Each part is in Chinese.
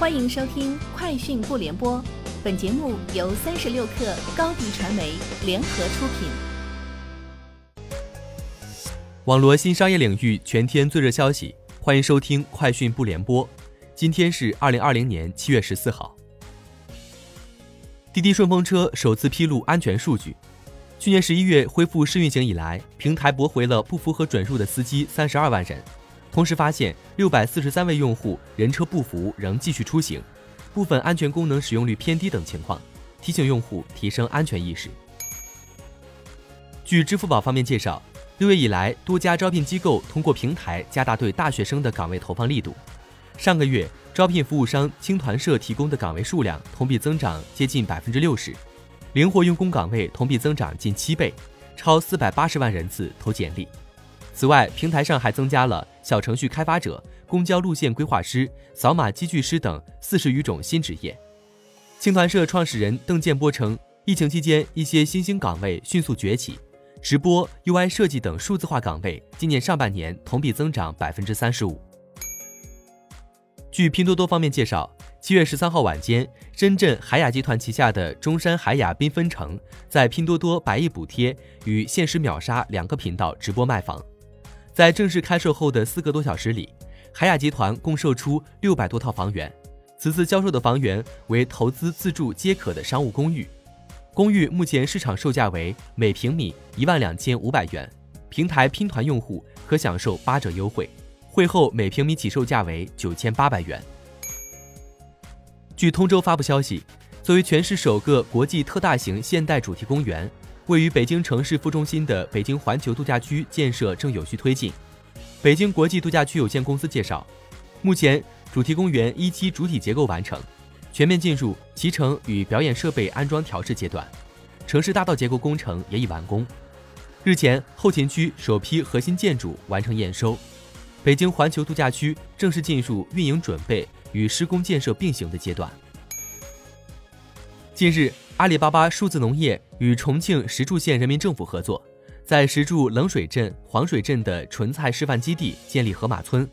欢迎收听《快讯不联播》，本节目由三十六克高低传媒联合出品。网罗新商业领域全天最热消息，欢迎收听《快讯不联播》。今天是二零二零年七月十四号。滴滴顺风车首次披露安全数据，去年十一月恢复试运行以来，平台驳回了不符合准入的司机三十二万人。同时发现六百四十三位用户人车不符仍继续出行，部分安全功能使用率偏低等情况，提醒用户提升安全意识。据支付宝方面介绍，六月以来，多家招聘机构通过平台加大对大学生的岗位投放力度。上个月，招聘服务商青团社提供的岗位数量同比增长接近百分之六十，灵活用工岗位同比增长近七倍，超四百八十万人次投简历。此外，平台上还增加了小程序开发者、公交路线规划师、扫码机具师等四十余种新职业。青团社创始人邓建波称，疫情期间一些新兴岗位迅速崛起，直播、UI 设计等数字化岗位今年上半年同比增长百分之三十五。据拼多多方面介绍，七月十三号晚间，深圳海雅集团旗下的中山海雅缤纷城在拼多多百亿补贴与限时秒杀两个频道直播卖房。在正式开售后的四个多小时里，海雅集团共售出六百多套房源。此次销售的房源为投资自住皆可的商务公寓，公寓目前市场售价为每平米一万两千五百元，平台拼团用户可享受八折优惠，会后每平米起售价为九千八百元。据通州发布消息，作为全市首个国际特大型现代主题公园。位于北京城市副中心的北京环球度假区建设正有序推进。北京国际度假区有限公司介绍，目前主题公园一期主体结构完成，全面进入集成与表演设备安装调试阶段，城市大道结构工程也已完工。日前，后勤区首批核心建筑完成验收，北京环球度假区正式进入运营准备与施工建设并行的阶段。近日。阿里巴巴数字农业与重庆石柱县人民政府合作，在石柱冷水镇、黄水镇的纯菜示范基地建立河马村。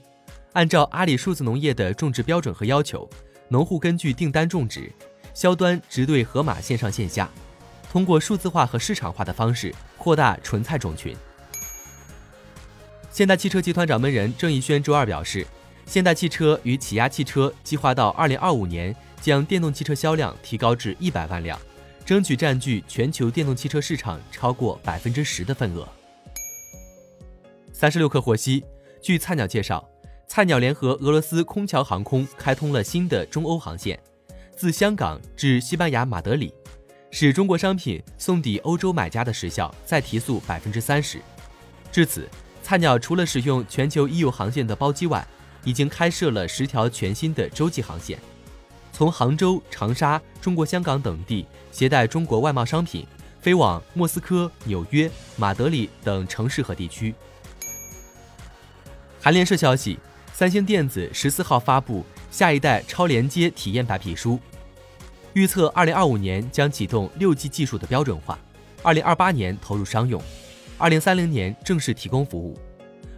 按照阿里数字农业的种植标准和要求，农户根据订单种植，销端直对河马线上线下，通过数字化和市场化的方式扩大纯菜种群。现代汽车集团掌门人郑义轩周二表示，现代汽车与起亚汽车计划到二零二五年将电动汽车销量提高至一百万辆。争取占据全球电动汽车市场超过百分之十的份额。三十六氪获悉，据菜鸟介绍，菜鸟联合俄罗斯空桥航空开通了新的中欧航线，自香港至西班牙马德里，使中国商品送抵欧洲买家的时效再提速百分之三十。至此，菜鸟除了使用全球一有航线的包机外，已经开设了十条全新的洲际航线。从杭州、长沙、中国香港等地携带中国外贸商品，飞往莫斯科、纽约、马德里等城市和地区。韩联社消息，三星电子十四号发布下一代超连接体验白皮书，预测二零二五年将启动六 G 技术的标准化，二零二八年投入商用，二零三零年正式提供服务。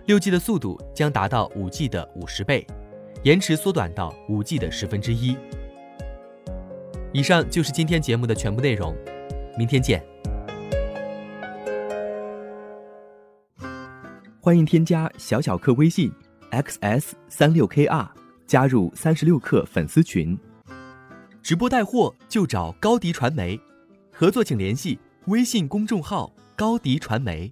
六 G 的速度将达到五 G 的五十倍，延迟缩短到五 G 的十分之一。以上就是今天节目的全部内容，明天见。欢迎添加小小客微信 xs 三六 kr，加入三十六课粉丝群。直播带货就找高迪传媒，合作请联系微信公众号高迪传媒。